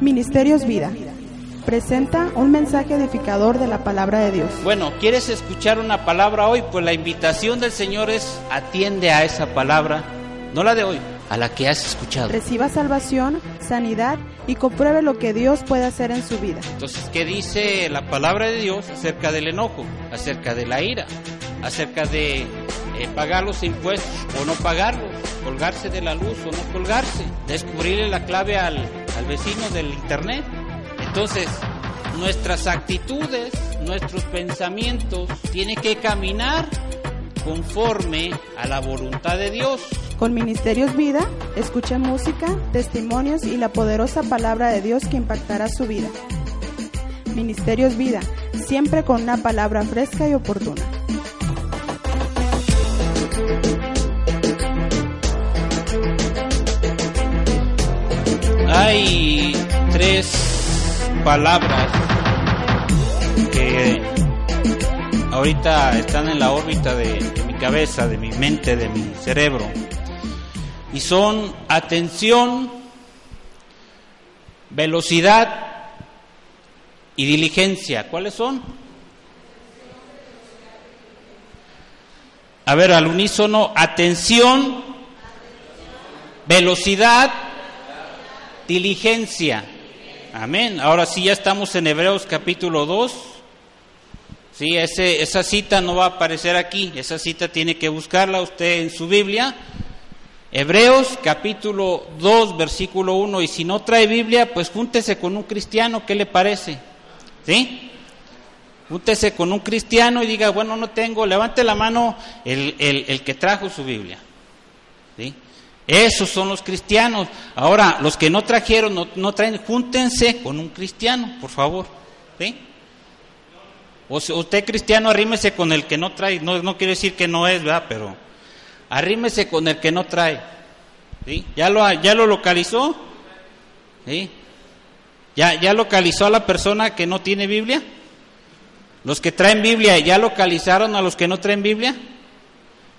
Ministerios Vida presenta un mensaje edificador de la palabra de Dios. Bueno, ¿quieres escuchar una palabra hoy? Pues la invitación del Señor es atiende a esa palabra, no la de hoy, a la que has escuchado. Reciba salvación, sanidad y compruebe lo que Dios puede hacer en su vida. Entonces, ¿qué dice la palabra de Dios acerca del enojo, acerca de la ira, acerca de eh, pagar los impuestos o no pagarlos, colgarse de la luz o no colgarse, descubrirle la clave al, al vecino del internet. Entonces, nuestras actitudes, nuestros pensamientos tienen que caminar conforme a la voluntad de Dios. Con Ministerios Vida, escucha música, testimonios y la poderosa palabra de Dios que impactará su vida. Ministerios Vida, siempre con una palabra fresca y oportuna. Hay tres palabras que ahorita están en la órbita de, mi cabeza, de mi mente, de mi cerebro. Y son atención, velocidad y diligencia. ¿Cuáles son? A ver, al unísono, atención, velocidad, diligencia. Amén. Ahora sí ya estamos en Hebreos capítulo 2. Sí, ese, esa cita no va a aparecer aquí, esa cita tiene que buscarla usted en su Biblia. Hebreos capítulo 2, versículo 1, y si no trae Biblia, pues júntese con un cristiano, ¿qué le parece? ¿Sí? Júntese con un cristiano y diga, bueno, no tengo, levante la mano el, el, el que trajo su Biblia. ¿Sí? Esos son los cristianos. Ahora, los que no trajeron, no, no traen, júntense con un cristiano, por favor. ¿Sí? O usted cristiano, arrímese con el que no trae. No, no quiere decir que no es, ¿verdad? Pero arrímese con el que no trae. ¿Sí? ¿Ya, lo, ¿Ya lo localizó? ¿Sí? ¿Ya, ¿Ya localizó a la persona que no tiene Biblia? Los que traen Biblia, ¿ya localizaron a los que no traen Biblia?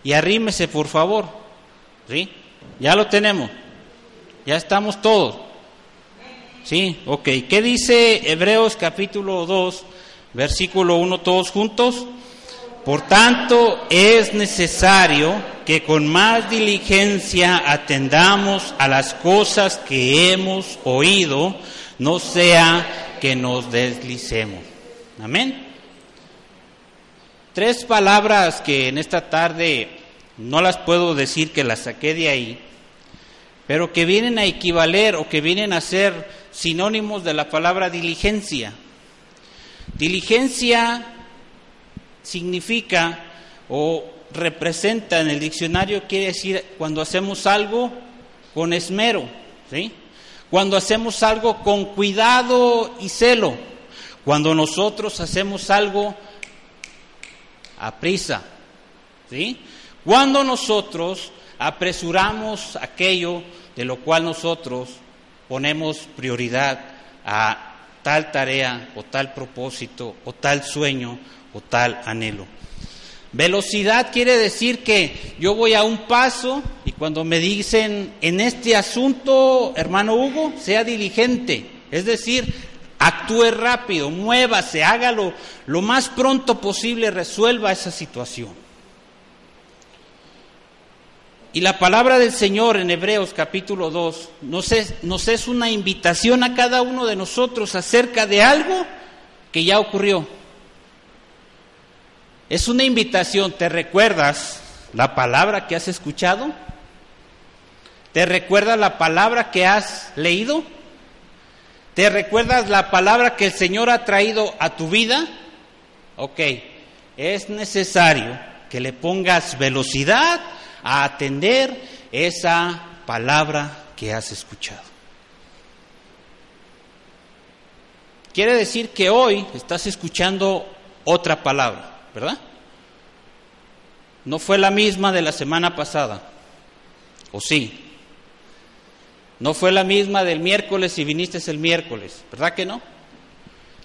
Y arrímese, por favor. ¿Sí? Ya lo tenemos. Ya estamos todos. Sí, ok. ¿Qué dice Hebreos capítulo 2, versículo 1, todos juntos? Por tanto, es necesario que con más diligencia atendamos a las cosas que hemos oído, no sea que nos deslicemos. Amén. Tres palabras que en esta tarde no las puedo decir que las saqué de ahí, pero que vienen a equivaler o que vienen a ser sinónimos de la palabra diligencia. Diligencia significa o representa en el diccionario, quiere decir cuando hacemos algo con esmero, ¿sí? cuando hacemos algo con cuidado y celo, cuando nosotros hacemos algo a prisa, ¿sí? cuando nosotros apresuramos aquello de lo cual nosotros ponemos prioridad a tal tarea o tal propósito o tal sueño o tal anhelo. Velocidad quiere decir que yo voy a un paso y cuando me dicen en este asunto, hermano Hugo, sea diligente, es decir, actúe rápido, muévase, hágalo lo más pronto posible, resuelva esa situación. Y la palabra del Señor en Hebreos capítulo 2 nos es, nos es una invitación a cada uno de nosotros acerca de algo que ya ocurrió. Es una invitación, ¿te recuerdas la palabra que has escuchado? ¿Te recuerdas la palabra que has leído? ¿Te recuerdas la palabra que el Señor ha traído a tu vida? Ok, es necesario que le pongas velocidad a atender esa palabra que has escuchado. Quiere decir que hoy estás escuchando otra palabra, ¿verdad? No fue la misma de la semana pasada, ¿o sí? No fue la misma del miércoles si viniste el miércoles, ¿verdad que no?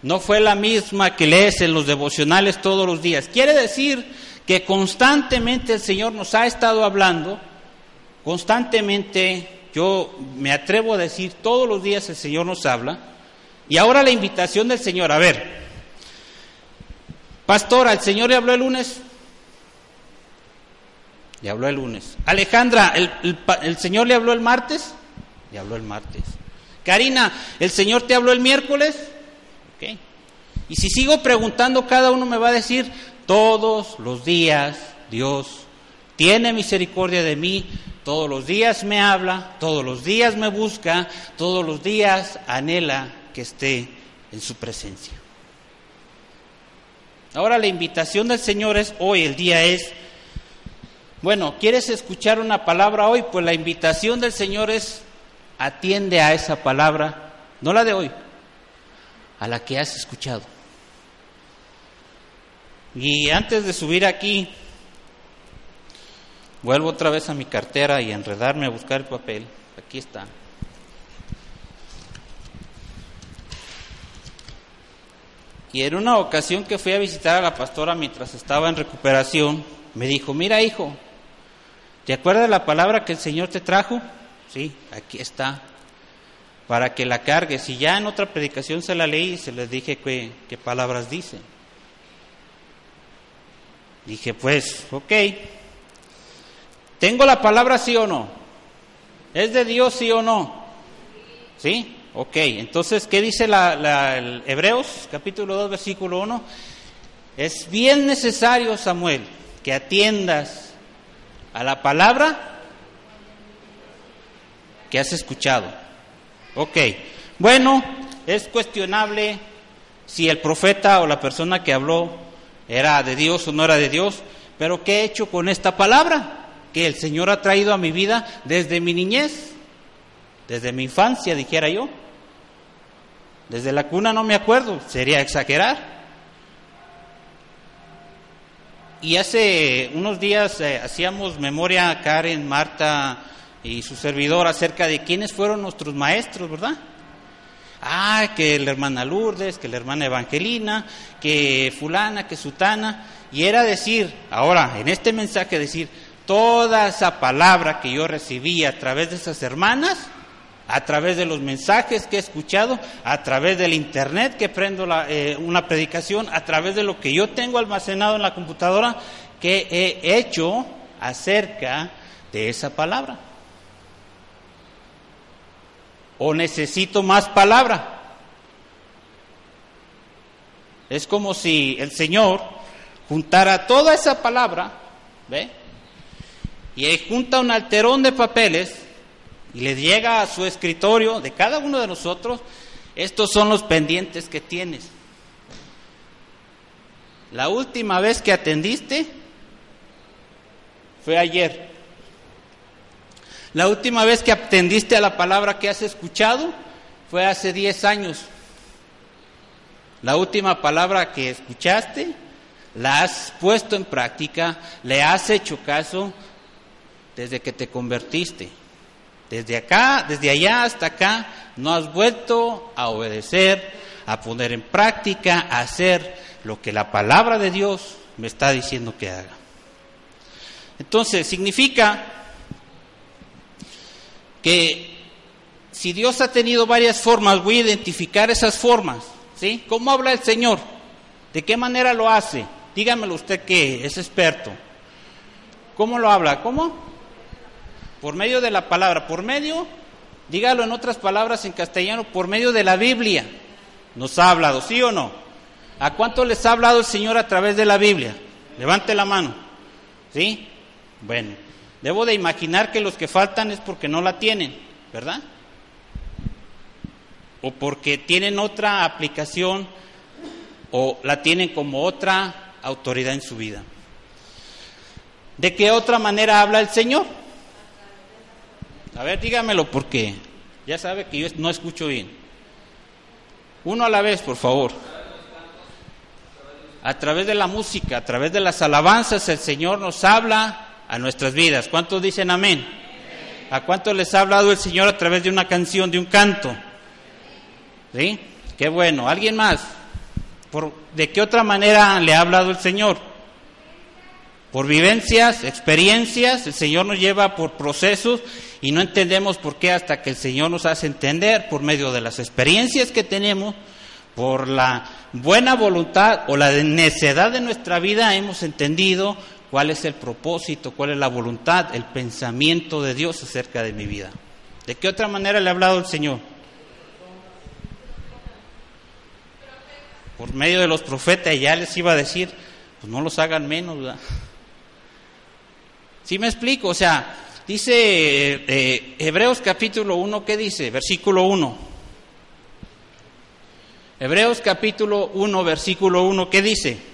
No fue la misma que lees en los devocionales todos los días. Quiere decir que constantemente el Señor nos ha estado hablando, constantemente, yo me atrevo a decir, todos los días el Señor nos habla, y ahora la invitación del Señor, a ver, pastora, ¿el Señor le habló el lunes? Le habló el lunes. Alejandra, ¿el, el Señor le habló el martes? Le habló el martes. Karina, ¿el Señor te habló el miércoles? Ok. Y si sigo preguntando, cada uno me va a decir, todos los días Dios tiene misericordia de mí, todos los días me habla, todos los días me busca, todos los días anhela que esté en su presencia. Ahora la invitación del Señor es hoy, el día es, bueno, ¿quieres escuchar una palabra hoy? Pues la invitación del Señor es, atiende a esa palabra, no la de hoy, a la que has escuchado. Y antes de subir aquí, vuelvo otra vez a mi cartera y enredarme a buscar el papel. Aquí está. Y en una ocasión que fui a visitar a la pastora mientras estaba en recuperación, me dijo, mira hijo, ¿te acuerdas la palabra que el Señor te trajo? Sí, aquí está, para que la cargues. Y ya en otra predicación se la leí y se les dije qué, qué palabras dice. Dije, pues, ok, ¿tengo la palabra sí o no? ¿Es de Dios sí o no? ¿Sí? Ok, entonces, ¿qué dice la, el Hebreos capítulo 2, versículo 1? Es bien necesario, Samuel, que atiendas a la palabra que has escuchado. Ok, bueno, es cuestionable si el profeta o la persona que habló era de Dios o no era de Dios, pero ¿qué he hecho con esta palabra que el Señor ha traído a mi vida desde mi niñez, desde mi infancia, dijera yo? Desde la cuna no me acuerdo, sería exagerar. Y hace unos días eh, hacíamos memoria Karen, Marta y su servidor acerca de quiénes fueron nuestros maestros, ¿verdad? Ah, que la hermana Lourdes, que la hermana Evangelina, que fulana, que sutana. Y era decir, ahora, en este mensaje decir, toda esa palabra que yo recibí a través de esas hermanas, a través de los mensajes que he escuchado, a través del internet que prendo eh, una predicación, a través de lo que yo tengo almacenado en la computadora que he hecho acerca de esa palabra. ¿O necesito más palabra? Es como si el Señor juntara toda esa palabra, ¿ve? Y junta un alterón de papeles y le llega a su escritorio de cada uno de nosotros, estos son los pendientes que tienes. La última vez que atendiste fue ayer. La última vez que atendiste a la palabra que has escuchado fue hace 10 años. La última palabra que escuchaste la has puesto en práctica, le has hecho caso desde que te convertiste. Desde acá, desde allá hasta acá, no has vuelto a obedecer, a poner en práctica, a hacer lo que la palabra de Dios me está diciendo que haga. Entonces, significa que si Dios ha tenido varias formas, voy a identificar esas formas. ¿sí? ¿Cómo habla el Señor? ¿De qué manera lo hace? Dígamelo usted que es experto. ¿Cómo lo habla? ¿Cómo? por medio de la palabra, por medio, dígalo en otras palabras en castellano, por medio de la Biblia. Nos ha hablado, ¿sí o no? ¿A cuánto les ha hablado el Señor a través de la Biblia? Levante la mano. ¿Sí? Bueno, debo de imaginar que los que faltan es porque no la tienen, ¿verdad? O porque tienen otra aplicación o la tienen como otra autoridad en su vida. ¿De qué otra manera habla el Señor? A ver, dígamelo porque ya sabe que yo no escucho bien. Uno a la vez, por favor. A través de la música, a través de las alabanzas, el Señor nos habla a nuestras vidas. ¿Cuántos dicen amén? ¿A cuántos les ha hablado el Señor a través de una canción, de un canto? ¿Sí? Qué bueno. ¿Alguien más? ¿Por, ¿De qué otra manera le ha hablado el Señor? Por vivencias, experiencias, el Señor nos lleva por procesos y no entendemos por qué hasta que el Señor nos hace entender por medio de las experiencias que tenemos, por la buena voluntad o la necedad de nuestra vida hemos entendido cuál es el propósito, cuál es la voluntad, el pensamiento de Dios acerca de mi vida. ¿De qué otra manera le ha hablado el Señor? Por medio de los profetas, ya les iba a decir, pues no los hagan menos, ¿verdad? ¿Sí me explico? O sea, dice eh, Hebreos capítulo 1, ¿qué dice? Versículo 1. Hebreos capítulo 1, versículo 1, ¿qué dice?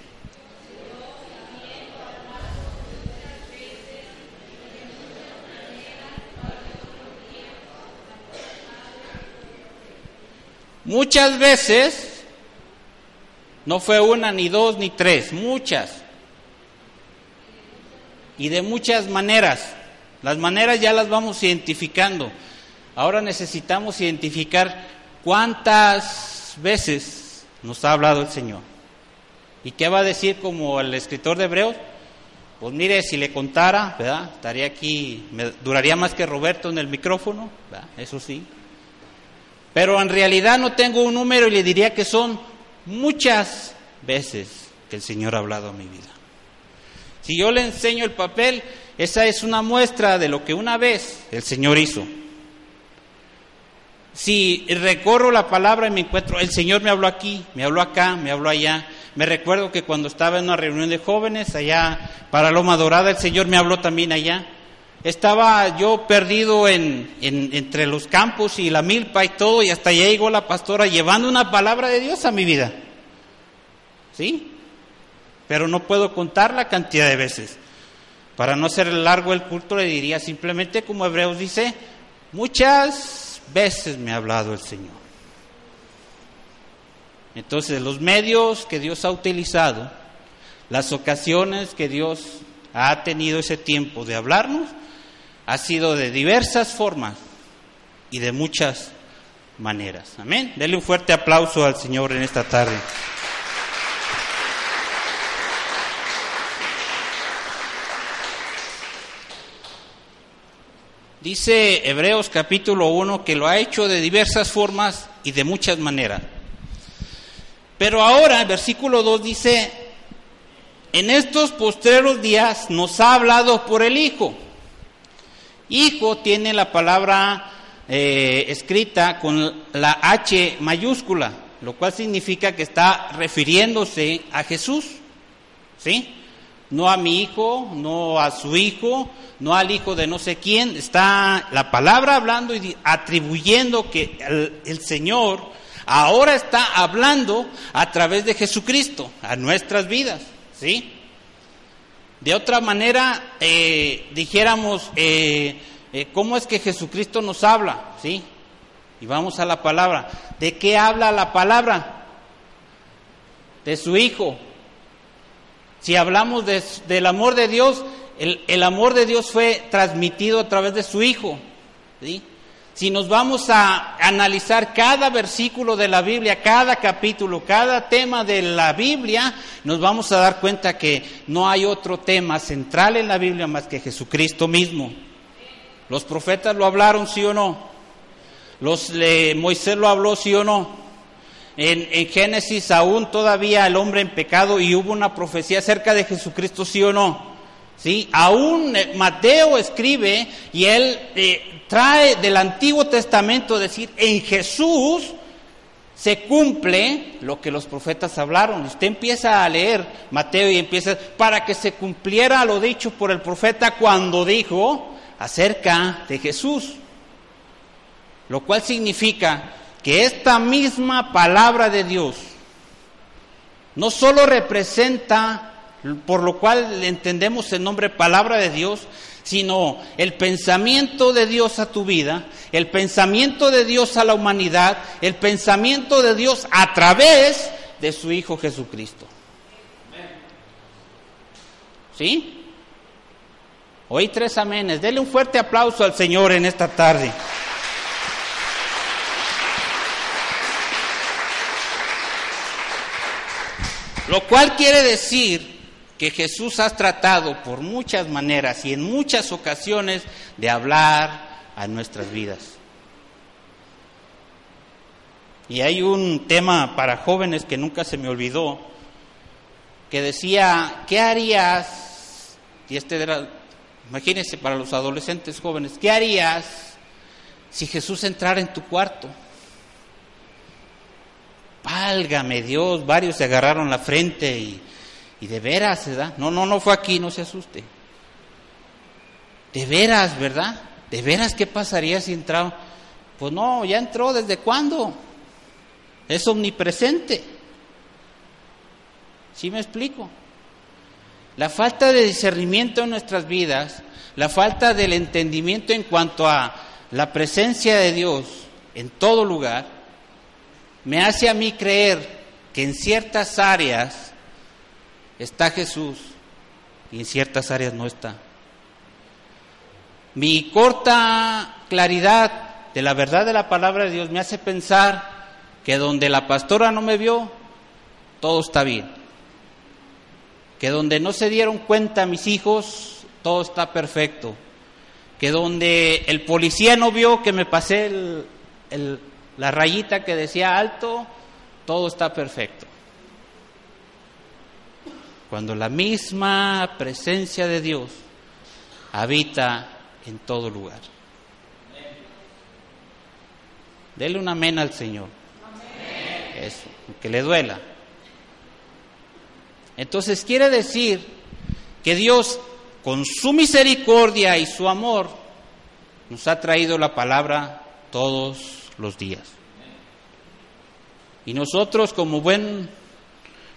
Muchas veces, no fue una, ni dos, ni tres, muchas. Y de muchas maneras. Las maneras ya las vamos identificando. Ahora necesitamos identificar cuántas veces nos ha hablado el Señor. ¿Y qué va a decir como el escritor de Hebreos? Pues mire, si le contara, ¿verdad? Estaría aquí, me duraría más que Roberto en el micrófono. Eso sí. Pero en realidad no tengo un número y le diría que son muchas veces que el Señor ha hablado a mi vida. Si yo le enseño el papel, esa es una muestra de lo que una vez el Señor hizo. Si recorro la palabra y me encuentro, el Señor me habló aquí, me habló acá, me habló allá. Me recuerdo que cuando estaba en una reunión de jóvenes allá para Loma Dorada, el Señor me habló también allá. Estaba yo perdido en, entre los campos y la milpa y todo, y hasta allá llegó la pastora llevando una palabra de Dios a mi vida. ¿Sí? Pero no puedo contar la cantidad de veces. Para no hacer largo el culto, le diría simplemente, como Hebreos dice, muchas veces me ha hablado el Señor. Entonces, los medios que Dios ha utilizado, las ocasiones que Dios ha tenido ese tiempo de hablarnos, ha sido de diversas formas y de muchas maneras. Amén. Dele un fuerte aplauso al Señor en esta tarde. Dice Hebreos capítulo 1 que lo ha hecho de diversas formas y de muchas maneras. Pero ahora, versículo 2 dice, en estos postreros días nos ha hablado por el Hijo Hijo tiene la palabra eh, escrita con la H mayúscula, lo cual significa que está refiriéndose a Jesús, ¿sí? No a mi hijo, no a su hijo, no al hijo de no sé quién, está la palabra hablando y atribuyendo que el, Señor ahora está hablando a través de Jesucristo a nuestras vidas, ¿sí? De otra manera, eh, dijéramos, eh, eh, ¿cómo es que Jesucristo nos habla? ¿Sí? Y vamos a la palabra. ¿De qué habla la palabra? De su Hijo. Si hablamos del amor de Dios, el, el, amor de Dios fue transmitido a través de su Hijo. ¿sí? Si nos vamos a analizar cada versículo de la Biblia, cada capítulo, cada tema de la Biblia, nos vamos a dar cuenta que no hay otro tema central en la Biblia más que Jesucristo mismo. Los profetas lo hablaron, sí o no. Los, Moisés lo habló, sí o no. En, en, Génesis aún todavía el hombre en pecado y hubo una profecía acerca de Jesucristo, sí o no. ¿Sí? Aún eh, Mateo escribe y él eh, trae del Antiguo Testamento decir, en Jesús se cumple lo que los profetas hablaron. Usted empieza a leer Mateo y empieza, para que se cumpliera lo dicho por el profeta cuando dijo acerca de Jesús. Lo cual significa que esta misma palabra de Dios no solo representa por lo cual entendemos el nombre palabra de Dios, sino el pensamiento de Dios a tu vida, el pensamiento de Dios a la humanidad, el pensamiento de Dios a través de su Hijo Jesucristo. ¿Sí? Hoy tres amenes. Dele un fuerte aplauso al Señor en esta tarde. Lo cual quiere decir que Jesús ha tratado por muchas maneras y en muchas ocasiones de hablar a nuestras vidas. Y hay un tema para jóvenes que nunca se me olvidó, que decía, ¿qué harías? Y este era, imagínense para los adolescentes jóvenes, ¿qué harías si Jesús entrara en tu cuarto? Válgame Dios, varios se agarraron la frente y y de veras, ¿verdad? No, no, no fue aquí, no se asuste. De veras, ¿verdad? De veras, ¿qué pasaría si entraba? Pues no, ya entró, ¿desde cuándo? Es omnipresente. ¿Sí me explico? La falta de discernimiento en nuestras vidas, la falta del entendimiento en cuanto a la presencia de Dios en todo lugar, me hace a mí creer que en ciertas áreas está Jesús y en ciertas áreas no está. Mi corta claridad de la verdad de la palabra de Dios me hace pensar que donde la pastora no me vio, todo está bien. Que donde no se dieron cuenta mis hijos, todo está perfecto. Que donde el policía no vio que me pasé la rayita que decía alto, todo está perfecto cuando la misma presencia de Dios habita en todo lugar. Dele una amén al Señor. Eso, que le duela. Entonces quiere decir que Dios, con su misericordia y su amor, nos ha traído la palabra todos los días. Y nosotros como buen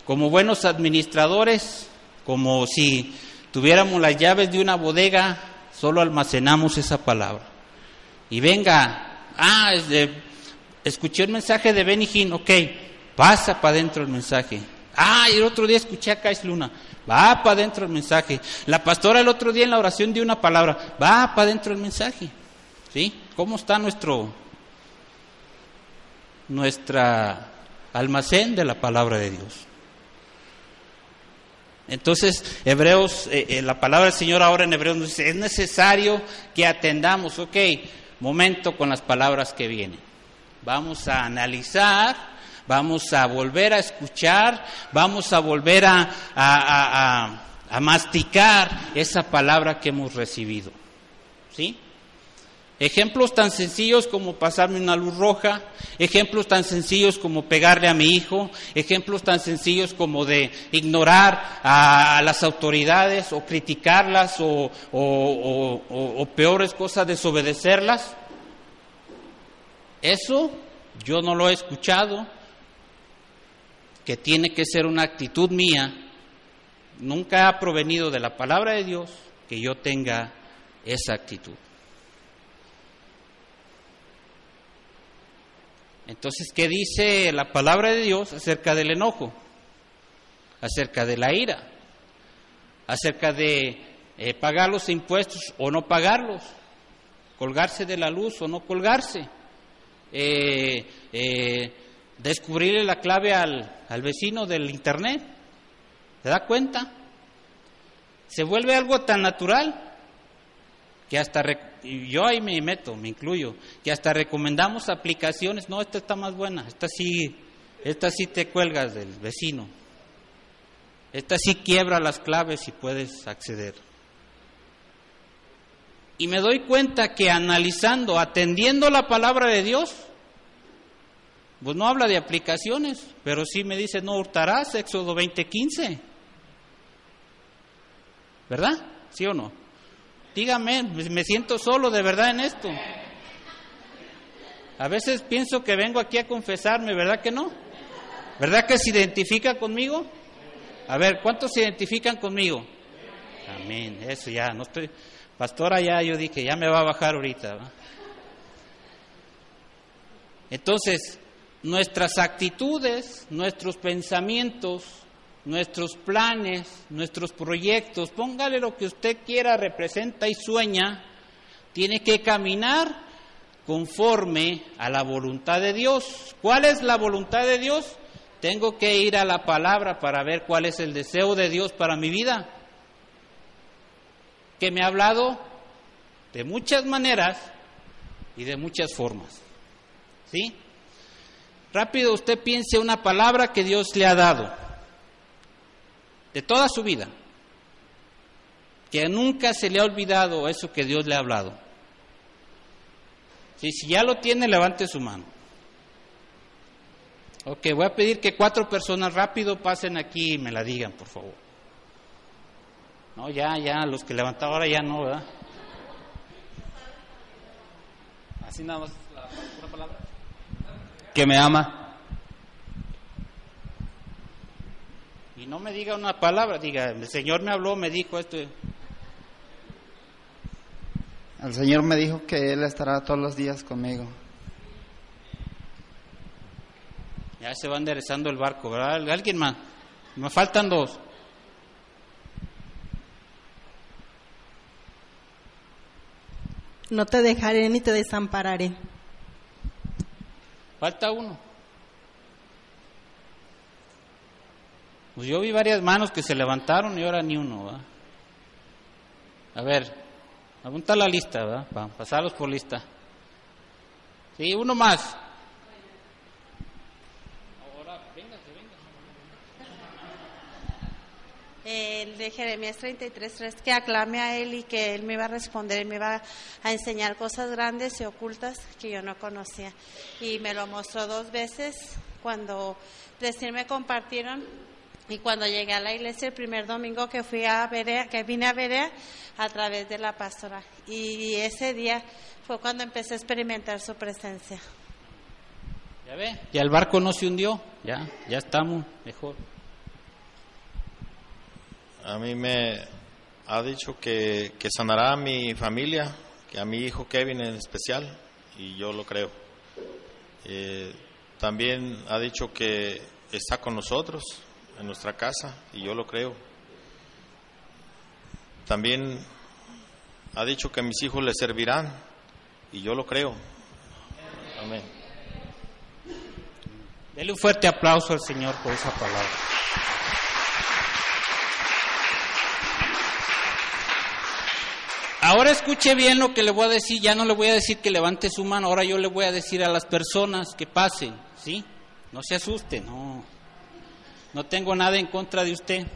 como buenos administradores, como si tuviéramos las llaves de una bodega, solo almacenamos esa palabra. Y venga, ah, escuché el mensaje de Benny ok, pasa para adentro el mensaje. Ah, y el otro día escuché a Kais Luna, va para adentro el mensaje. La pastora el otro día en la oración dio una palabra, va para adentro el mensaje. ¿Sí? ¿Cómo está nuestro nuestra almacén de la palabra de Dios? Entonces, Hebreos, eh, eh, la palabra del Señor ahora en Hebreos nos dice, es necesario que atendamos, ok, momento con las palabras que vienen. Vamos a analizar, vamos a volver a escuchar, vamos a volver a, a masticar esa palabra que hemos recibido. ¿Sí? Ejemplos tan sencillos como pasarme una luz roja, ejemplos tan sencillos como pegarle a mi hijo, ejemplos tan sencillos como de ignorar a, las autoridades o criticarlas o, peores cosas, desobedecerlas. Eso yo no lo he escuchado, que tiene que ser una actitud mía, nunca ha provenido de la palabra de Dios que yo tenga esa actitud. Entonces, ¿qué dice la palabra de Dios acerca del enojo? Acerca de la ira, acerca de eh, pagar los impuestos o no pagarlos, colgarse de la luz o no colgarse, eh, eh, descubrirle la clave al, al vecino del Internet. ¿Se da cuenta? Se vuelve algo tan natural que hasta yo ahí me meto, me incluyo, que hasta recomendamos aplicaciones, no, esta está más buena, esta sí, esta sí te cuelgas del vecino, esta sí quiebra las claves y puedes acceder. Y me doy cuenta que analizando, atendiendo la palabra de Dios, pues no habla de aplicaciones, pero sí me dice, no hurtarás, Éxodo 20:15. ¿Verdad? ¿Sí o no? Dígame, me siento solo de verdad en esto. A veces pienso que vengo aquí a confesarme, ¿verdad que no? ¿Verdad que se identifica conmigo? A ver, ¿cuántos se identifican conmigo? Amén, eso ya, no estoy... Pastora, ya yo dije, ya me va a bajar ahorita. Entonces, nuestras actitudes, nuestros pensamientos, nuestros planes, nuestros proyectos, póngale lo que usted quiera, representa y sueña, tiene que caminar conforme a la voluntad de Dios. ¿Cuál es la voluntad de Dios? Tengo que ir a la palabra para ver cuál es el deseo de Dios para mi vida. Que me ha hablado de muchas maneras y de muchas formas. ¿Sí? Rápido usted piense una palabra que Dios le ha dado de toda su vida. Que nunca se le ha olvidado eso que Dios le ha hablado. si ya lo tiene, levante su mano. Ok, voy a pedir que cuatro personas rápido pasen aquí y me la digan, por favor. No, ya, ya, los que levantaron ahora ya no, ¿verdad? Así nada más, la palabra. Que me ama. Y no me diga una palabra, diga, el Señor me habló, me dijo esto. El Señor me dijo que Él estará todos los días conmigo. Ya se va enderezando el barco, ¿verdad? ¿Alguien más? Me faltan dos. No te dejaré ni te desampararé. Falta uno. Pues yo vi varias manos que se levantaron y ahora ni uno, ¿verdad? A ver, apunta la lista, ¿verdad? Para pasarlos por lista. Sí, uno más. el de Jeremías 33.3, que aclame a Él y que Él me iba a responder, Él me iba a enseñar cosas grandes y ocultas que yo no conocía. Y me lo mostró dos veces cuando recién me compartieron y cuando llegué a la iglesia el primer domingo que fui a Berea, que vine a Berea a través de la pastora. Y ese día fue cuando empecé a experimentar su presencia. Ya ve, ya el barco no se hundió, ya, ya estamos mejor a mí me ha dicho que, sanará a mi familia, que a mi hijo Kevin en especial, y yo lo creo. Eh, también ha dicho que está con nosotros en nuestra casa, y yo lo creo. También ha dicho que mis hijos le servirán, y yo lo creo. Amén. Dele un fuerte aplauso al Señor por esa palabra. Ahora escuche bien lo que le voy a decir, ya no le voy a decir que levante su mano, ahora yo le voy a decir a las personas que pasen, ¿sí? No se asuste, no. No tengo nada en contra de usted.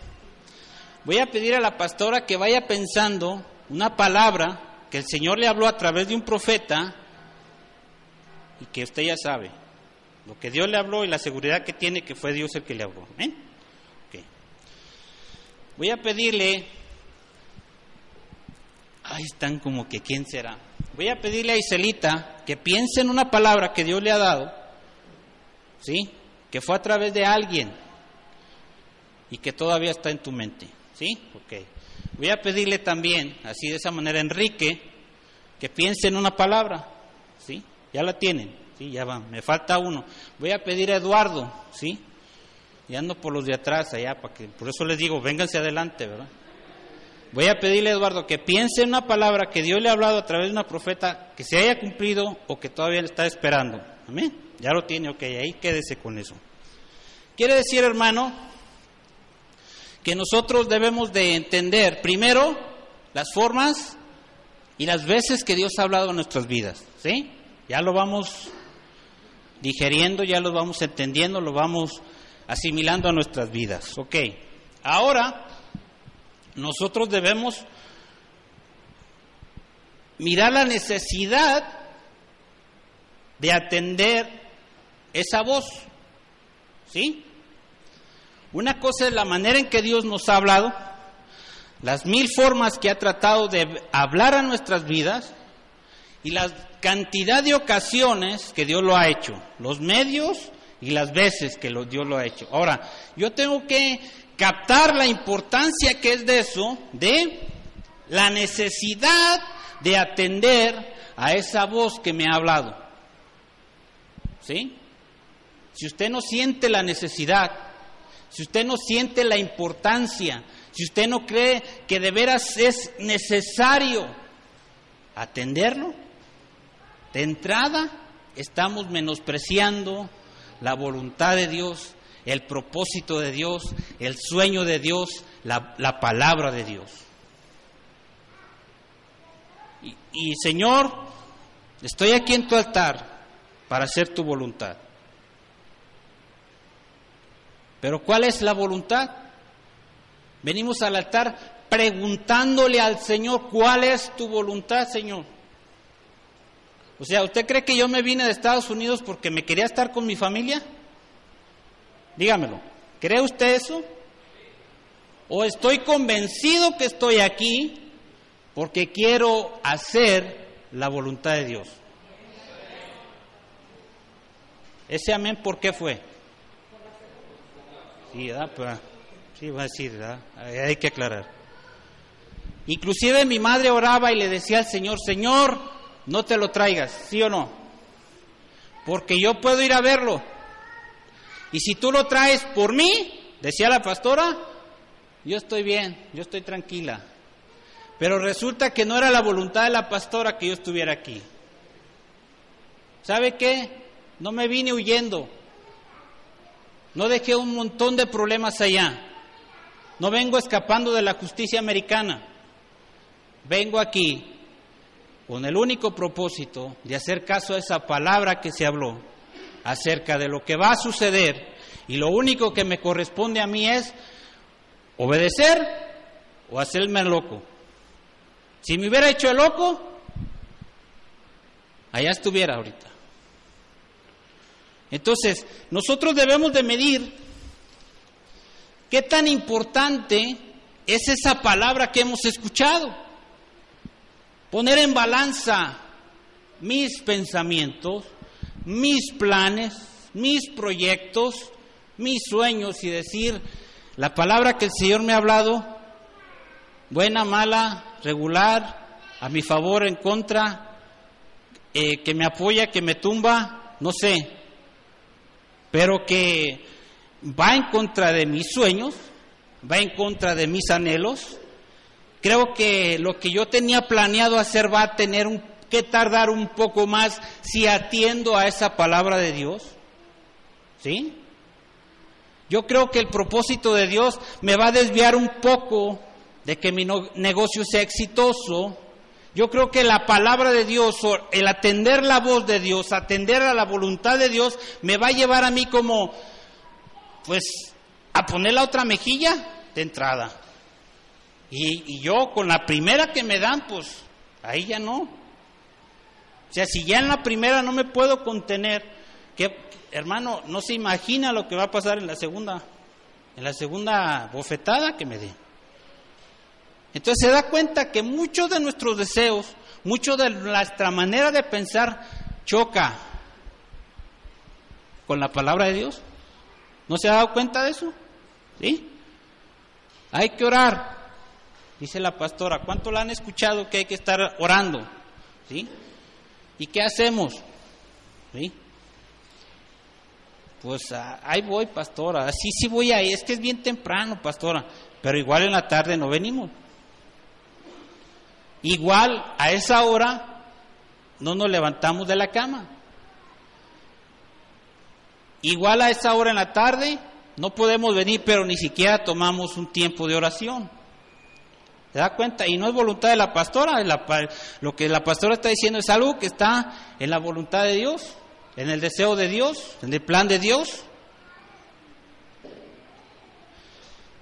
Voy a pedir a la pastora que vaya pensando una palabra que el Señor le habló a través de un profeta y que usted ya sabe. Lo que Dios le habló y la seguridad que tiene que fue Dios el que le habló. Voy a pedirle Ahí están como que quién será. Voy a pedirle a Iselita que piense en una palabra que Dios le ha dado, ¿sí? Que fue a través de alguien y que todavía está en tu mente, ¿sí? Ok. Voy a pedirle también, así de esa manera, Enrique, que piense en una palabra, ¿sí? Ya la tienen, ¿sí? Ya va, me falta uno. Voy a pedir a Eduardo, ¿sí? Y ando por los de atrás allá, para que, por eso les digo, vénganse adelante, ¿verdad? Voy a pedirle a Eduardo que piense en una palabra que Dios le ha hablado a través de una profeta que se haya cumplido o que todavía le está esperando. Amén. Ya lo tiene, ok, ahí quédese con eso. Quiere decir, hermano, que nosotros debemos de entender primero las formas y las veces que Dios ha hablado en nuestras vidas. ¿Sí? Ya lo vamos digeriendo, ya lo vamos entendiendo, lo vamos asimilando a nuestras vidas. Ok. Ahora nosotros debemos mirar la necesidad de atender esa voz. ¿Sí? Una cosa es la manera en que Dios nos ha hablado, las mil formas que ha tratado de hablar a nuestras vidas y la cantidad de ocasiones que Dios lo ha hecho, los medios y las veces que Dios lo ha hecho. Ahora, yo tengo que captar la importancia que es de eso, de la necesidad de atender a esa voz que me ha hablado. ¿Sí? Si usted no siente la necesidad, si usted no siente la importancia, si usted no cree que de veras es necesario atenderlo, de entrada estamos menospreciando la voluntad de Dios, el propósito de Dios, el sueño de Dios, la, palabra de Dios. Y, y Señor, estoy aquí en tu altar para hacer tu voluntad. Pero ¿cuál es la voluntad? Venimos al altar preguntándole al Señor, ¿cuál es tu voluntad, Señor? O sea, ¿usted cree que yo me vine de Estados Unidos porque me quería estar con mi familia? Dígamelo. ¿Cree usted eso? ¿O estoy convencido que estoy aquí porque quiero hacer la voluntad de Dios? Ese amén, ¿por qué fue? Sí, ¿verdad? Pues, sí, va a decir, ¿verdad? Hay que aclarar. Inclusive mi madre oraba y le decía al Señor, Señor, no te lo traigas, ¿sí o no? Porque yo puedo ir a verlo. Y si tú lo traes por mí, decía la pastora, yo estoy bien, yo estoy tranquila. Pero resulta que no era la voluntad de la pastora que yo estuviera aquí. ¿Sabe qué? No me vine huyendo. No dejé un montón de problemas allá. No vengo escapando de la justicia americana. Vengo aquí con el único propósito de hacer caso a esa palabra que se habló acerca de lo que va a suceder y lo único que me corresponde a mí es obedecer o hacerme loco. Si me hubiera hecho loco, allá estuviera ahorita. Entonces, nosotros debemos de medir qué tan importante es esa palabra que hemos escuchado. Poner en balanza mis pensamientos, mis planes, mis proyectos, mis sueños y decir, la palabra que el Señor me ha hablado, buena, mala, regular, a mi favor, en contra, eh, que me apoya, que me tumba, no sé, pero que va en contra de mis sueños, va en contra de mis anhelos, Creo que lo que yo tenía planeado hacer va a tener que tardar un poco más si atiendo a esa palabra de Dios. ¿Sí? Yo creo que el propósito de Dios me va a desviar un poco de que mi negocio sea exitoso. Yo creo que la palabra de Dios, el atender la voz de Dios, atender a la voluntad de Dios, me va a llevar a mí como, pues, a poner la otra mejilla de entrada. Y, yo con la primera que me dan, pues ahí ya no. O sea, si ya en la primera no me puedo contener, que hermano, no se imagina lo que va a pasar en la segunda, en la segunda bofetada que me dé. Entonces se da cuenta que muchos de nuestros deseos, mucho de nuestra manera de pensar choca con la palabra de Dios. ¿No se ha dado cuenta de eso? ¿Sí? Hay que orar, Dice la pastora, ¿cuánto la han escuchado que hay que estar orando? ¿Sí? ¿Y qué hacemos? ¿Sí? Pues ah, ahí voy, pastora. Sí, sí voy ahí. Es que es bien temprano, pastora. Pero igual en la tarde no venimos. Igual a esa hora no nos levantamos de la cama. Igual a esa hora en la tarde no podemos venir, pero ni siquiera tomamos un tiempo de oración. ¿Se da cuenta? Y no es voluntad de la pastora, lo que la pastora está diciendo es algo que está en la voluntad de Dios, en el deseo de Dios, en el plan de Dios.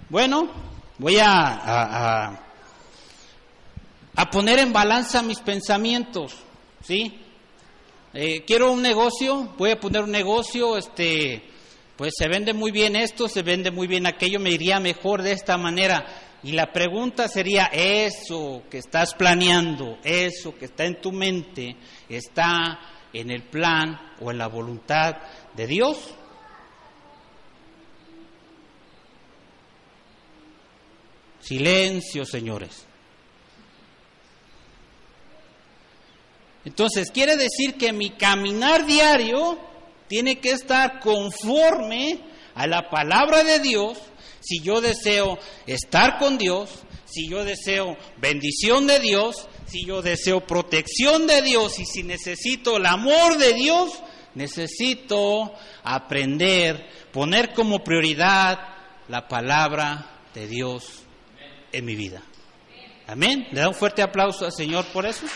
Bueno, voy a, poner en balanza mis pensamientos, ¿sí? Eh, quiero un negocio, voy a poner un negocio, este, pues se vende muy bien esto, se vende muy bien aquello, me iría mejor de esta manera y la pregunta sería, ¿eso que estás planeando, eso que está en tu mente, está en el plan o en la voluntad de Dios? Silencio, señores. Entonces, quiere decir que mi caminar diario tiene que estar conforme a la palabra de Dios si yo deseo estar con Dios, si yo deseo bendición de Dios, si yo deseo protección de Dios y si necesito el amor de Dios, necesito aprender, poner como prioridad la palabra de Dios en mi vida. Amén. ¿Le da un fuerte aplauso al Señor por eso?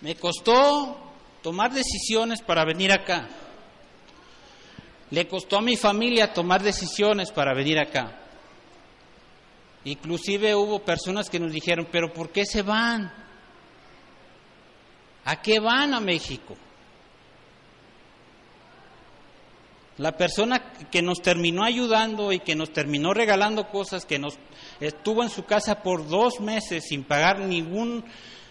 Me costó tomar decisiones para venir acá. Le costó a mi familia tomar decisiones para venir acá. Inclusive hubo personas que nos dijeron, pero ¿por qué se van? ¿A qué van a México? La persona que nos terminó ayudando y que nos terminó regalando cosas, que nos estuvo en su casa por dos meses sin pagar ningún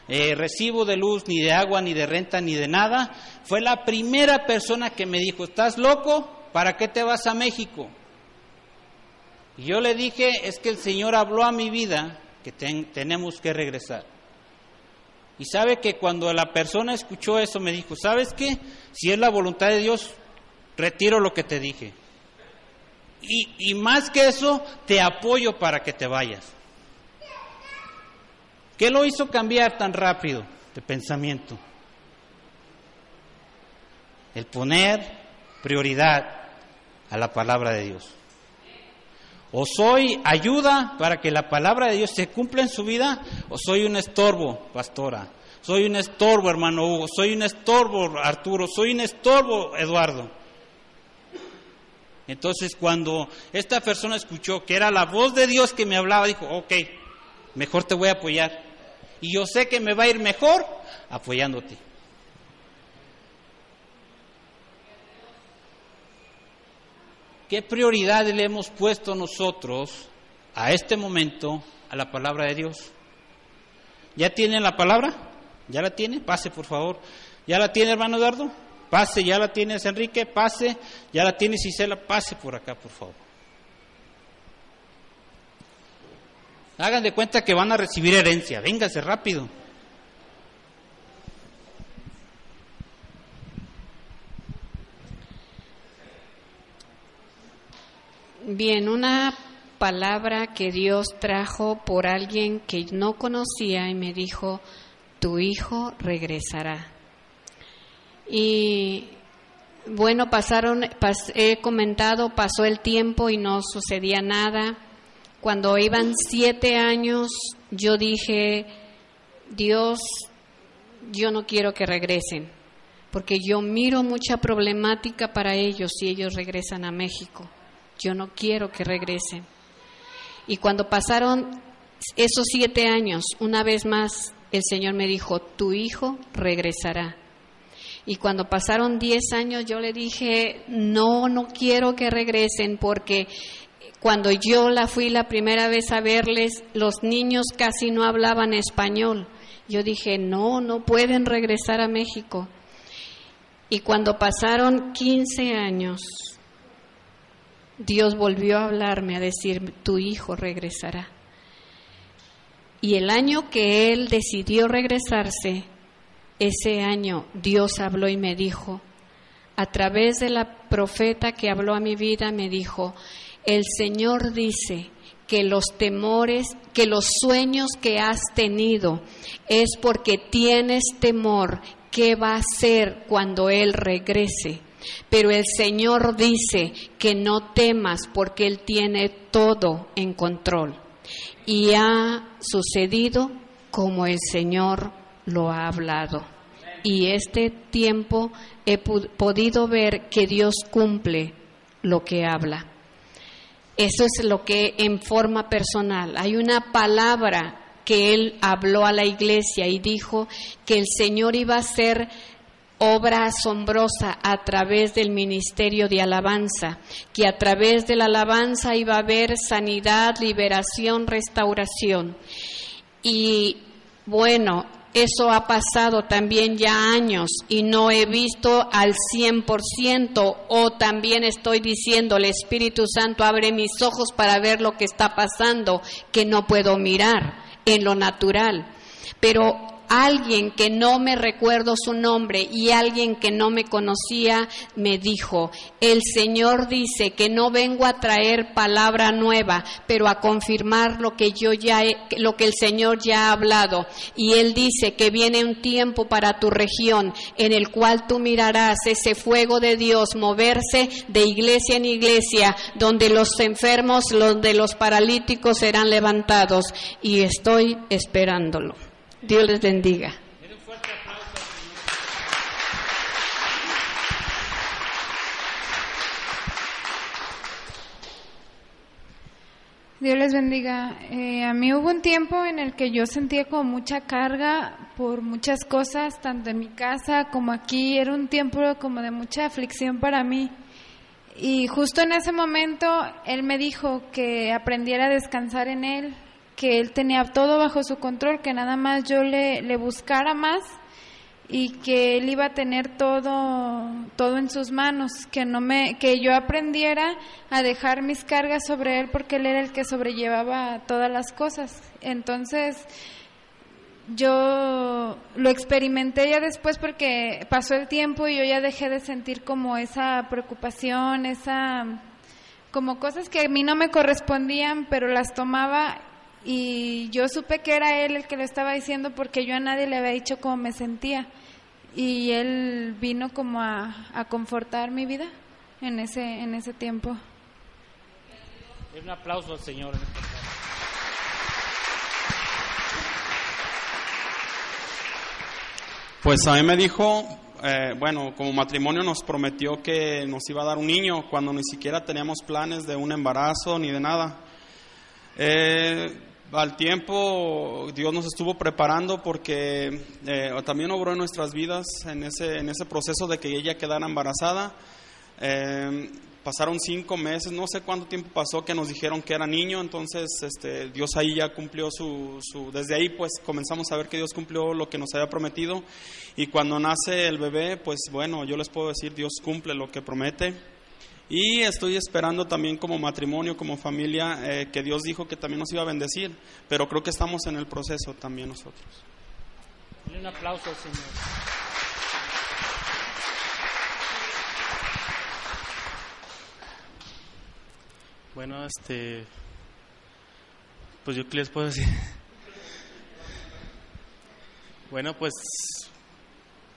eh, recibo de luz, ni de agua, ni de renta, ni de nada, fue la primera persona que me dijo, ¿estás loco? ¿Para qué te vas a México? Y yo le dije, es que el Señor habló a mi vida que tenemos que regresar. Y sabe que cuando la persona escuchó eso me dijo, ¿sabes qué? Si es la voluntad de Dios, retiro lo que te dije. Y, y más que eso, te apoyo para que te vayas. ¿Qué lo hizo cambiar tan rápido de pensamiento? El poner prioridad a la palabra de Dios. O soy ayuda para que la palabra de Dios se cumpla en su vida, o soy un estorbo, pastora. Soy un estorbo, hermano Hugo. Soy un estorbo, Arturo. Soy un estorbo, Eduardo. Entonces, cuando esta persona escuchó que era la voz de Dios que me hablaba, dijo, ok, mejor te voy a apoyar. Y yo sé que me va a ir mejor apoyándote. ¿Qué prioridad le hemos puesto nosotros a este momento a la palabra de Dios? ¿Ya tiene la palabra? ¿Ya la tiene? Pase, por favor. ¿Ya la tiene, hermano Eduardo? Pase, ¿ya la tienes, Enrique? Pase. ¿Ya la tiene, Cisela? Pase por acá, por favor. Hagan de cuenta que van a recibir herencia. Véngase rápido. Bien, una palabra que Dios trajo por alguien que no conocía y me dijo, tu hijo regresará. Y bueno, pasaron, he comentado, pasó el tiempo y no sucedía nada. Cuando iban siete años, yo dije, Dios, yo no quiero que regresen, porque yo miro mucha problemática para ellos si ellos regresan a México. Yo no quiero que regresen. Y cuando pasaron esos siete años, una vez más, el Señor me dijo, tu hijo regresará. Y cuando pasaron diez años, yo le dije, no, no quiero que regresen porque cuando yo la fui la primera vez a verles, los niños casi no hablaban español. Yo dije, no, no pueden regresar a México. Y cuando pasaron 15 años, Dios volvió a hablarme, a decir, tu hijo regresará. Y el año que él decidió regresarse, ese año Dios habló y me dijo, a través de la profeta que habló a mi vida, me dijo, el Señor dice que los temores, que los sueños que has tenido es porque tienes temor qué va a ser cuando Él regrese. Pero el Señor dice que no temas porque Él tiene todo en control. Y ha sucedido como el Señor lo ha hablado. Y este tiempo he podido ver que Dios cumple lo que habla. Eso es lo que en forma personal. Hay una palabra que él habló a la iglesia y dijo que el Señor iba a hacer obra asombrosa a través del ministerio de alabanza, que a través de la alabanza iba a haber sanidad, liberación, restauración. Y bueno, eso ha pasado también ya años y no he visto al 100% o también estoy diciendo, el Espíritu Santo abre mis ojos para ver lo que está pasando, que no puedo mirar en lo natural. Pero alguien que no me recuerdo su nombre y alguien que no me conocía me dijo, el Señor dice que no vengo a traer palabra nueva, pero a confirmar lo que yo ya lo que el Señor ya ha hablado y él dice que viene un tiempo para tu región en el cual tú mirarás ese fuego de Dios moverse de iglesia en iglesia donde los enfermos, los de los paralíticos serán levantados y estoy esperándolo. Dios les bendiga. Dios les bendiga. Eh, a mí hubo un tiempo en el que yo sentía como mucha carga por muchas cosas, tanto en mi casa como aquí. Era un tiempo como de mucha aflicción para mí. Y justo en ese momento Él me dijo que aprendiera a descansar en Él, que él tenía todo bajo su control, que nada más yo le, buscara más y que él iba a tener todo todo en sus manos, que no me que yo aprendiera a dejar mis cargas sobre él porque él era el que sobrellevaba todas las cosas. Entonces, yo lo experimenté ya después porque pasó el tiempo y yo ya dejé de sentir como esa preocupación, esa como cosas que a mí no me correspondían, pero las tomaba y yo supe que era él el que lo estaba diciendo porque yo a nadie le había dicho cómo me sentía y él vino como a, a confortar mi vida en ese en ese tiempo. Un aplauso al Señor. Pues a mí me dijo, eh, bueno, como matrimonio nos prometió que nos iba a dar un niño cuando ni siquiera teníamos planes de un embarazo ni de nada. Eh, al tiempo Dios nos estuvo preparando porque eh, también obró en nuestras vidas en ese, en ese proceso de que ella quedara embarazada. Eh, pasaron cinco meses, no sé cuánto tiempo pasó que nos dijeron que era niño, entonces este, Dios ahí ya cumplió su, su, desde ahí pues comenzamos a ver que Dios cumplió lo que nos había prometido y cuando nace el bebé pues bueno, yo les puedo decir Dios cumple lo que promete. Y estoy esperando también como matrimonio, como familia, eh, que Dios dijo que también nos iba a bendecir, pero creo que estamos en el proceso también nosotros. Un aplauso al Señor. Bueno, este, pues yo qué les puedo decir. Bueno, pues,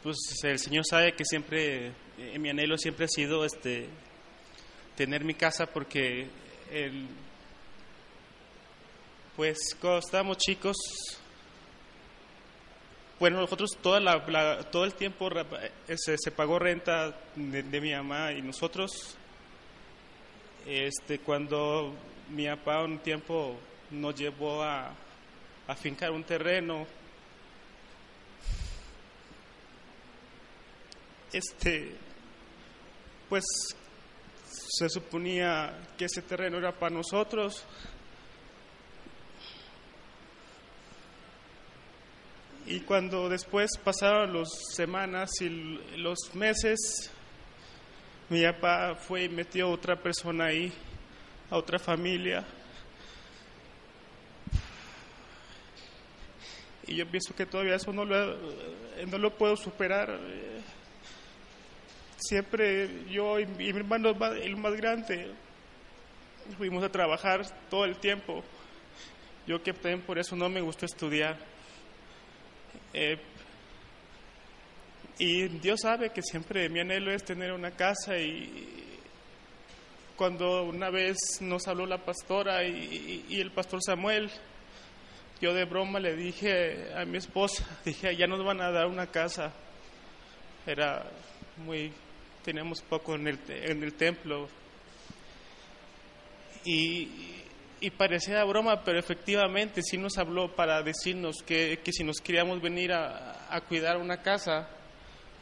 pues el Señor sabe que siempre, eh, mi anhelo siempre ha sido, este, tener mi casa porque el, pues cuando estábamos chicos, bueno, nosotros toda la, todo el tiempo eh, se, se pagó renta de, mi mamá y nosotros, este, cuando mi papá un tiempo nos llevó a, a fincar un terreno, este, pues se suponía que ese terreno era para nosotros. Y cuando después pasaron las semanas y los meses, mi papá fue y metió a otra persona ahí, a otra familia. Y yo pienso que todavía eso no lo, no lo puedo superar siempre yo y mi hermano, el más grande, fuimos a trabajar todo el tiempo. Yo que también por eso no me gustó estudiar. Eh, y Dios sabe que siempre mi anhelo es tener una casa y cuando una vez nos habló la pastora y, y el pastor Samuel, yo de broma le dije a mi esposa, dije, ya nos van a dar una casa. Era muy teníamos poco en el, en el templo. Y, parecía broma, pero efectivamente sí nos habló para decirnos que, que si nos queríamos venir a, a, cuidar una casa,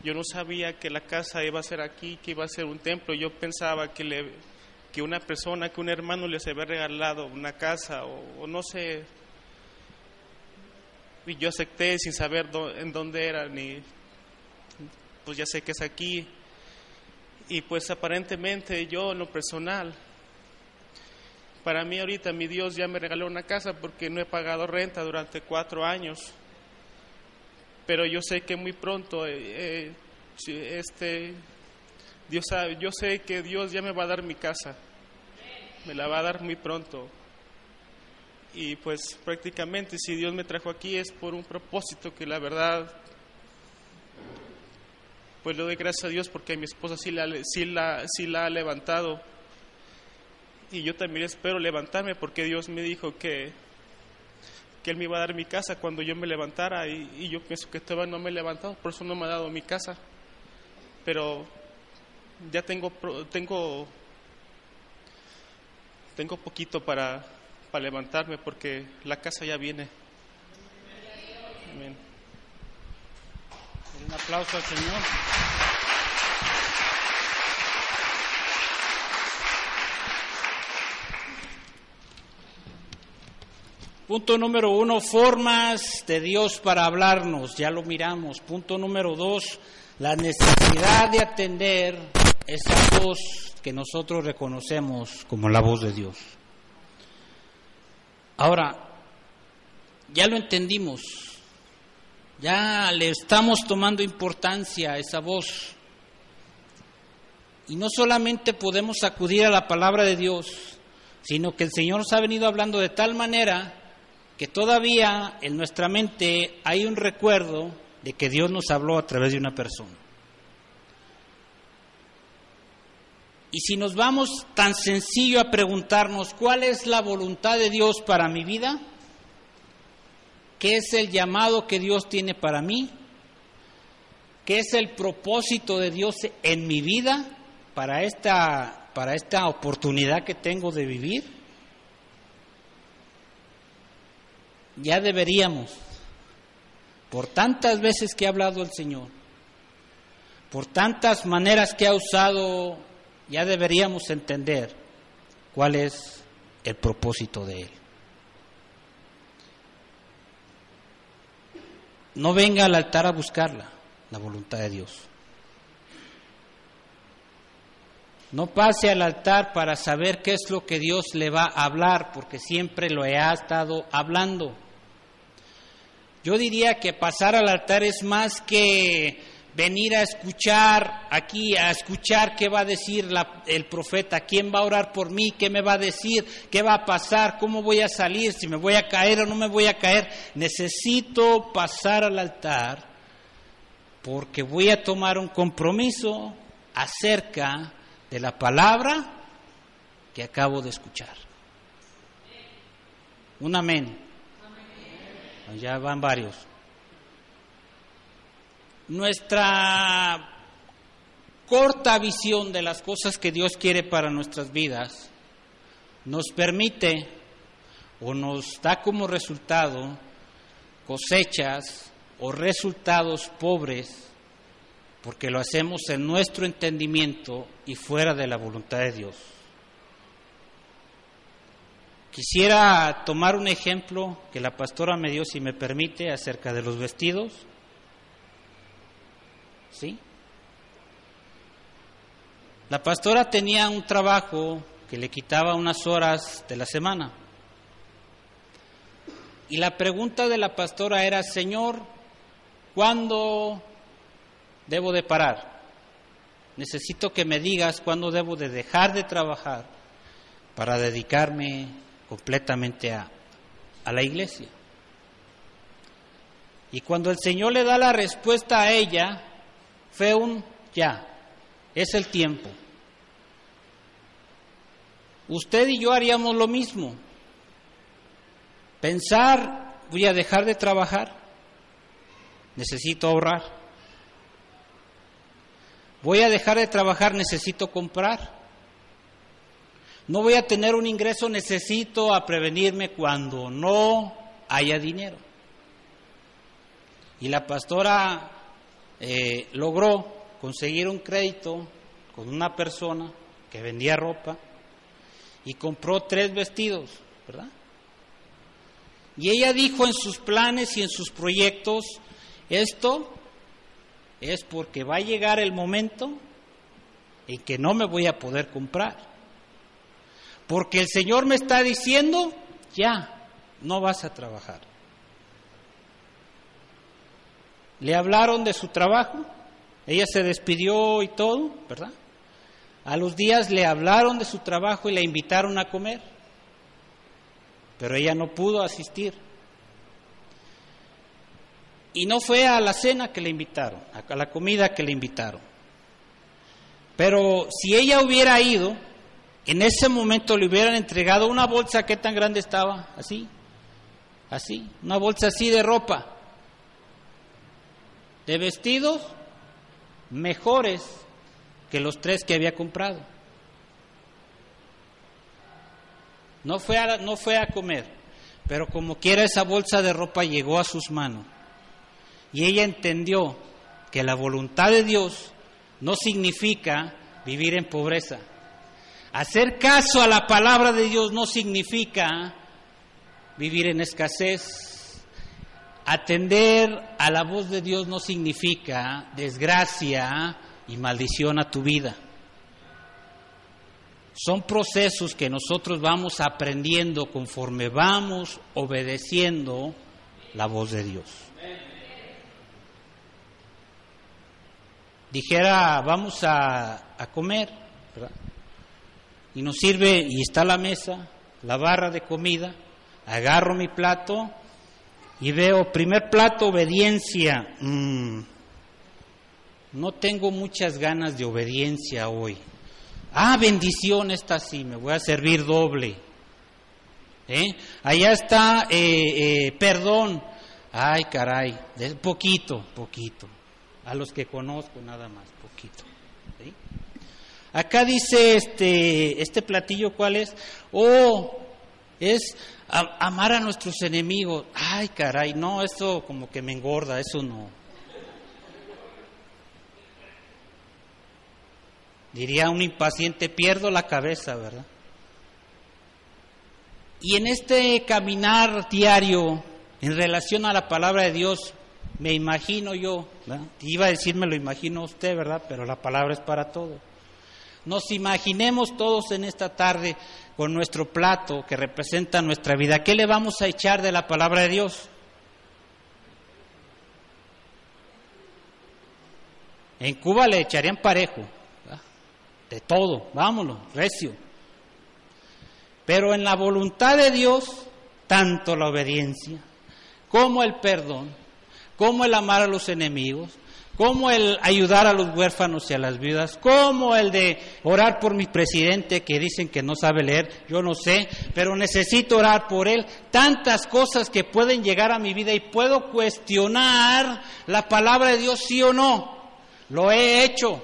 yo no sabía que la casa iba a ser aquí, que iba a ser un templo. Yo pensaba que, le, que una persona, que un hermano les había regalado una casa o, o no sé. y yo acepté sin saber dó- en dónde era ni pues ya sé que es aquí y pues aparentemente yo en lo personal para mí ahorita mi Dios ya me regaló una casa porque no he pagado renta durante cuatro años. Pero yo sé que muy pronto eh, eh, este Dios sabe, yo sé que Dios ya me va a dar mi casa. Me la va a dar muy pronto. Y pues prácticamente si Dios me trajo aquí es por un propósito que la verdad pues le doy gracias a Dios porque mi esposa sí la, sí la, sí la ha levantado y yo también espero levantarme porque Dios me dijo que que Él me iba a dar mi casa cuando yo me levantara y, yo pienso que todavía no me he levantado por eso no me ha dado mi casa pero ya tengo tengo tengo poquito para, para levantarme porque la casa ya viene. Amén. Un aplauso al Señor. Punto número uno, formas de Dios para hablarnos, ya lo miramos. Punto número dos, la necesidad de atender esa voz que nosotros reconocemos como la voz de Dios. Ahora, ya lo entendimos, ya le estamos tomando importancia a esa voz. Y no solamente podemos acudir a la palabra de Dios, sino que el Señor nos ha venido hablando de tal manera que todavía en nuestra mente hay un recuerdo de que Dios nos habló a través de una persona. Y si nos vamos tan sencillo a preguntarnos cuál es la voluntad de Dios para mi vida, qué es el llamado que Dios tiene para mí, qué es el propósito de Dios en mi vida para esta, para esta oportunidad que tengo de vivir, ya deberíamos, por tantas veces que ha hablado el Señor, por tantas maneras que ha usado, ya deberíamos entender cuál es el propósito de Él. No venga al altar a buscarla, la voluntad de Dios. No pase al altar para saber qué es lo que Dios le va a hablar, porque siempre lo ha estado hablando. Yo diría que pasar al altar es más que venir a escuchar aquí, a escuchar qué va a decir la- el profeta, quién va a orar por mí, qué me va a decir, qué va a pasar, cómo voy a salir, si me voy a caer o no me voy a caer. Necesito pasar al altar porque voy a tomar un compromiso acerca de la palabra que acabo de escuchar. Un amén. Ya van varios. Nuestra corta visión de las cosas que Dios quiere para nuestras vidas nos permite o nos da como resultado cosechas o resultados pobres porque lo hacemos en nuestro entendimiento y fuera de la voluntad de Dios. Quisiera tomar un ejemplo que la pastora me dio, si me permite, acerca de los vestidos. ¿Sí? La pastora tenía un trabajo que le quitaba unas horas de la semana. Y la pregunta de la pastora era, Señor, ¿cuándo debo de parar? Necesito que me digas cuándo debo de dejar de trabajar para dedicarme completamente a, a la iglesia. Y cuando el Señor le da la respuesta a ella, fue un ya, es el tiempo. Usted y yo haríamos lo mismo. Pensar, voy a dejar de trabajar, necesito ahorrar. Voy a dejar de trabajar, necesito comprar. No voy a tener un ingreso, necesito a prevenirme cuando no haya dinero. Y la pastora eh, logró conseguir un crédito con una persona que vendía ropa y compró tres vestidos, ¿verdad? Y ella dijo en sus planes y en sus proyectos, esto es porque va a llegar el momento en que no me voy a poder comprar. Porque el Señor me está diciendo, ya, no vas a trabajar. Le hablaron de su trabajo, ella se despidió y todo, ¿verdad? A los días le hablaron de su trabajo y la invitaron a comer, pero ella no pudo asistir. Y no fue a la cena que le invitaron, a la comida que le invitaron. Pero si ella hubiera ido, en ese momento le hubieran entregado una bolsa, ¿qué tan grande estaba? Así, así, una bolsa así de ropa de vestidos mejores que los tres que había comprado. No fue a, no fue a comer, pero como quiera esa bolsa de ropa llegó a sus manos. Y ella entendió que la voluntad de Dios no significa vivir en pobreza. Hacer caso a la palabra de Dios no significa vivir en escasez. Atender a la voz de Dios no significa desgracia y maldición a tu vida. Son procesos que nosotros vamos aprendiendo conforme vamos obedeciendo la voz de Dios. Dijera, vamos a, comer, y nos sirve, y está la mesa, la barra de comida, agarro mi plato y veo, primer plato, obediencia. Mm, no tengo muchas ganas de obediencia hoy. Ah, bendición, esta sí, me voy a servir doble. ¿Eh? Allá está, eh, eh, perdón. Ay, caray, de poquito, poquito. A los que conozco nada más, poquito. Acá dice este, este platillo, ¿cuál es? Oh, es amar a nuestros enemigos. Ay, caray, no, eso como que me engorda, eso no. Diría un impaciente, pierdo la cabeza, ¿verdad? Y en este caminar diario en relación a la palabra de Dios, me imagino yo, iba a decir me lo imagino usted, ¿verdad? Pero la palabra es para todo. Nos imaginemos todos en esta tarde con nuestro plato que representa nuestra vida. ¿Qué le vamos a echar de la palabra de Dios? En Cuba le echarían parejo, de todo, vámonos, recio. Pero en la voluntad de Dios, tanto la obediencia como el perdón, como el amar a los enemigos, como el ayudar a los huérfanos y a las viudas, como el de orar por mi presidente que dicen que no sabe leer, yo no sé, pero necesito orar por él, tantas cosas que pueden llegar a mi vida y puedo cuestionar la palabra de Dios sí o no. Lo he hecho,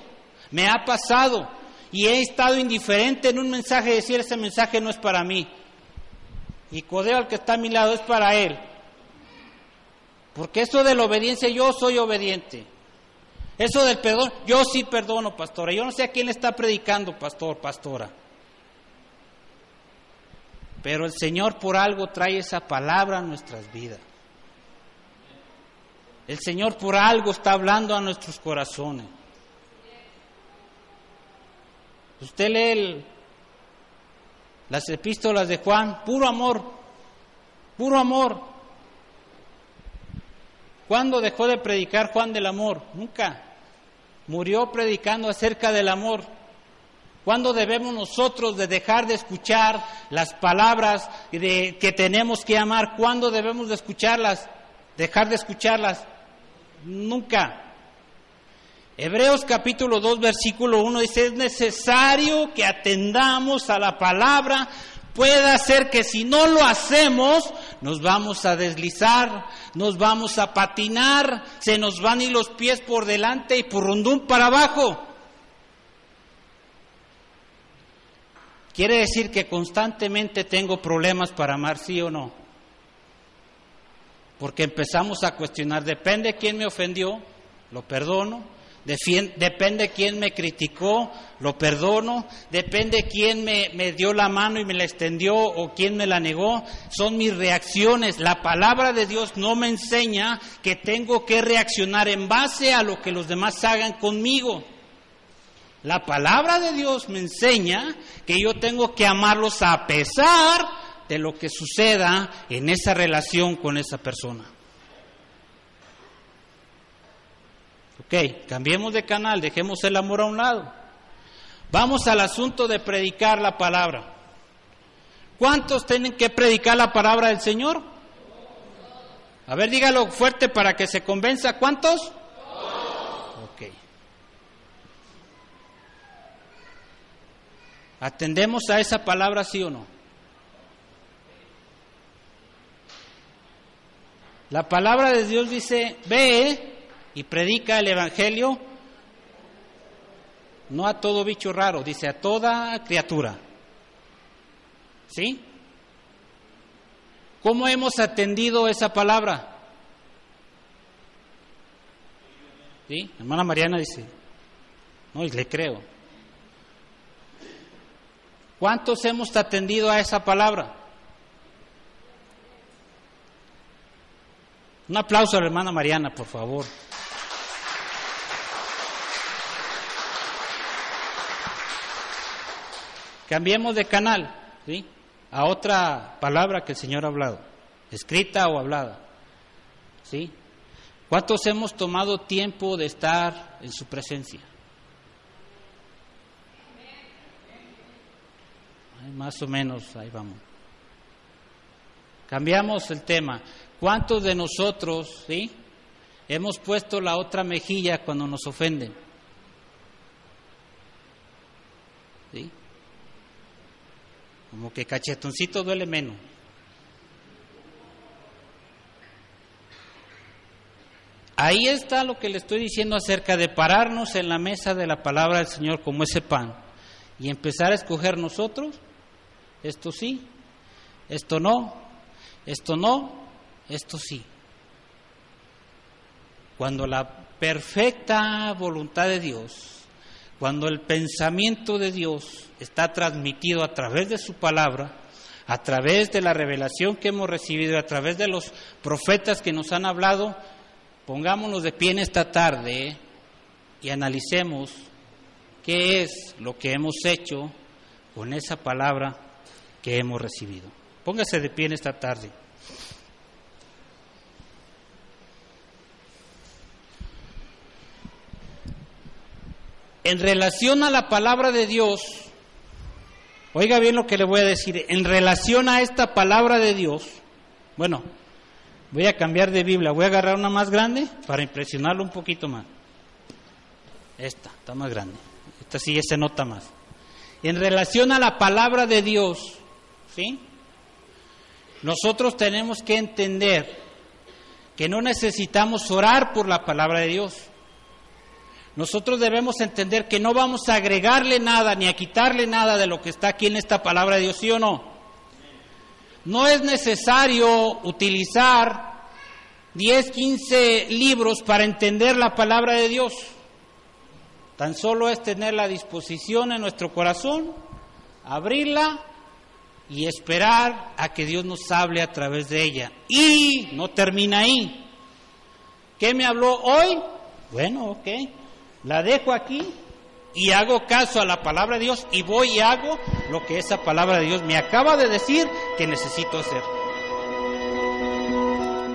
me ha pasado y he estado indiferente en un mensaje decir ese mensaje no es para mí. Y codeo al que está a mi lado es para él. Porque eso de la obediencia, yo soy obediente. Eso del perdón, yo sí perdono, pastora. Yo no sé a quién le está predicando, pastor, pastora. Pero el Señor por algo trae esa palabra a nuestras vidas. El Señor por algo está hablando a nuestros corazones. Usted lee las epístolas de Juan, puro amor, puro amor. ¿Cuándo dejó de predicar Juan del amor? Nunca. Murió predicando acerca del amor. ¿Cuándo debemos nosotros de dejar de escuchar las palabras de, que tenemos que amar? ¿Cuándo debemos de escucharlas? Dejar de escucharlas. Nunca. Hebreos capítulo 2 versículo 1 dice, es necesario que atendamos a la palabra puede ser que si no lo hacemos, nos vamos a deslizar, nos vamos a patinar, se nos van y los pies por delante y por rondún para abajo. Quiere decir que constantemente tengo problemas para amar, sí o no. Porque empezamos a cuestionar, depende de quién me ofendió, lo perdono, depende quién me criticó, lo perdono. Depende quién me, me dio la mano y me la extendió o quién me la negó. Son mis reacciones. La palabra de Dios no me enseña que tengo que reaccionar en base a lo que los demás hagan conmigo. La palabra de Dios me enseña que yo tengo que amarlos a pesar de lo que suceda en esa relación con esa persona. Ok, cambiemos de canal, dejemos el amor a un lado. Vamos al asunto de predicar la palabra. ¿Cuántos tienen que predicar la palabra del Señor? A ver, dígalo fuerte para que se convenza. ¿Cuántos? Ok. ¿Atendemos a esa palabra sí o no? La palabra de Dios dice, ve y predica el Evangelio, no a todo bicho raro, dice a toda criatura. ¿Sí? ¿Cómo hemos atendido esa palabra? ¿Sí? Hermana Mariana dice, no, y le creo. ¿Cuántos hemos atendido a esa palabra? Un aplauso a la hermana Mariana, por favor. Cambiemos de canal, ¿sí? A otra palabra que el Señor ha hablado, escrita o hablada, ¿sí? ¿Cuántos hemos tomado tiempo de estar en su presencia? Más o menos, ahí vamos. Cambiamos el tema. ¿Cuántos de nosotros, sí, hemos puesto la otra mejilla cuando nos ofenden? ¿Sí? Como que cachetoncito duele menos. Ahí está lo que le estoy diciendo acerca de pararnos en la mesa de la palabra del Señor como ese pan y empezar a escoger nosotros, esto sí, esto no, esto no, esto sí. Cuando la perfecta voluntad de Dios, cuando el pensamiento de Dios está transmitido a través de su palabra, a través de la revelación que hemos recibido, a través de los profetas que nos han hablado, pongámonos de pie en esta tarde y analicemos qué es lo que hemos hecho con esa palabra que hemos recibido. Póngase de pie en esta tarde. En relación a la palabra de Dios, oiga bien lo que le voy a decir, en relación a esta palabra de Dios, bueno, voy a cambiar de Biblia, voy a agarrar una más grande para impresionarlo un poquito más. Esta, está más grande. Esta sí se nota más. En relación a la palabra de Dios, ¿sí? Nosotros tenemos que entender que no necesitamos orar por la palabra de Dios. Nosotros debemos entender que no vamos a agregarle nada ni a quitarle nada de lo que está aquí en esta palabra de Dios, ¿sí o no? No es necesario utilizar 10, 15 libros para entender la palabra de Dios. Tan solo es tener la disposición en nuestro corazón, abrirla y esperar a que Dios nos hable a través de ella. Y no termina ahí. ¿Qué me habló hoy? Bueno, ok. La dejo aquí y hago caso a la palabra de Dios y voy y hago lo que esa palabra de Dios me acaba de decir que necesito hacer.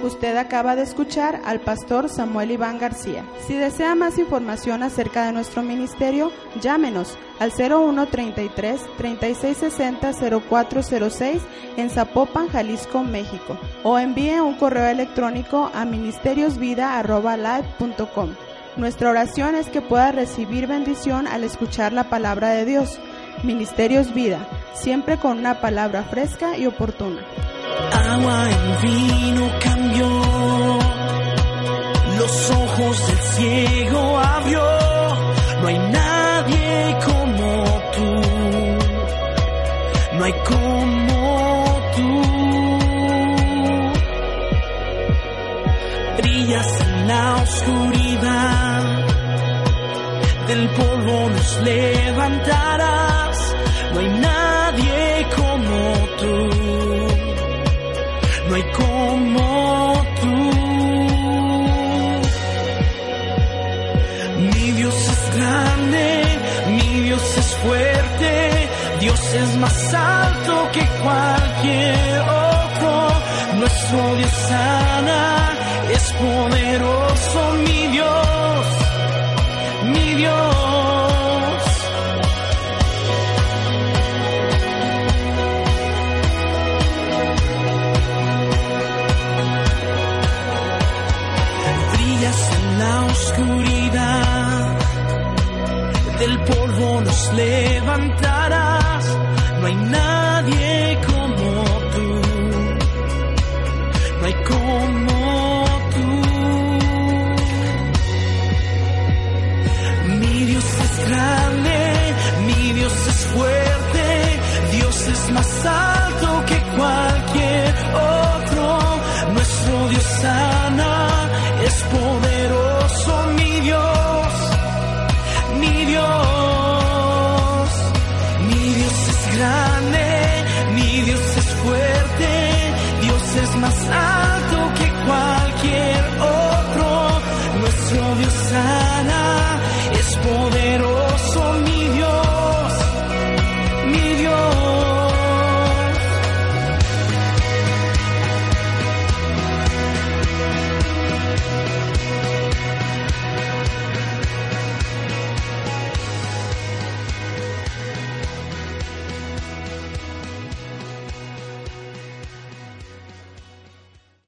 Usted acaba de escuchar al pastor Samuel Iván García. Si desea más información acerca de nuestro ministerio, llámenos al 0133 3660 0406 en Zapopan, Jalisco, México, o envíe un correo electrónico a ministeriosvida@live.com. Nuestra oración es que pueda recibir bendición al escuchar la palabra de Dios. Ministerios Vida, siempre con una palabra fresca y oportuna. agua en vino cambió, los ojos del ciego abrió, no hay nadie como tú, no hay como tú, brillas en la oscuridad, del polvo nos levantarás. No hay nadie como tú. No hay como tú. Mi Dios es grande, mi Dios es fuerte. Dios es más alto que cualquier otro. Nuestro Dios sana es poderoso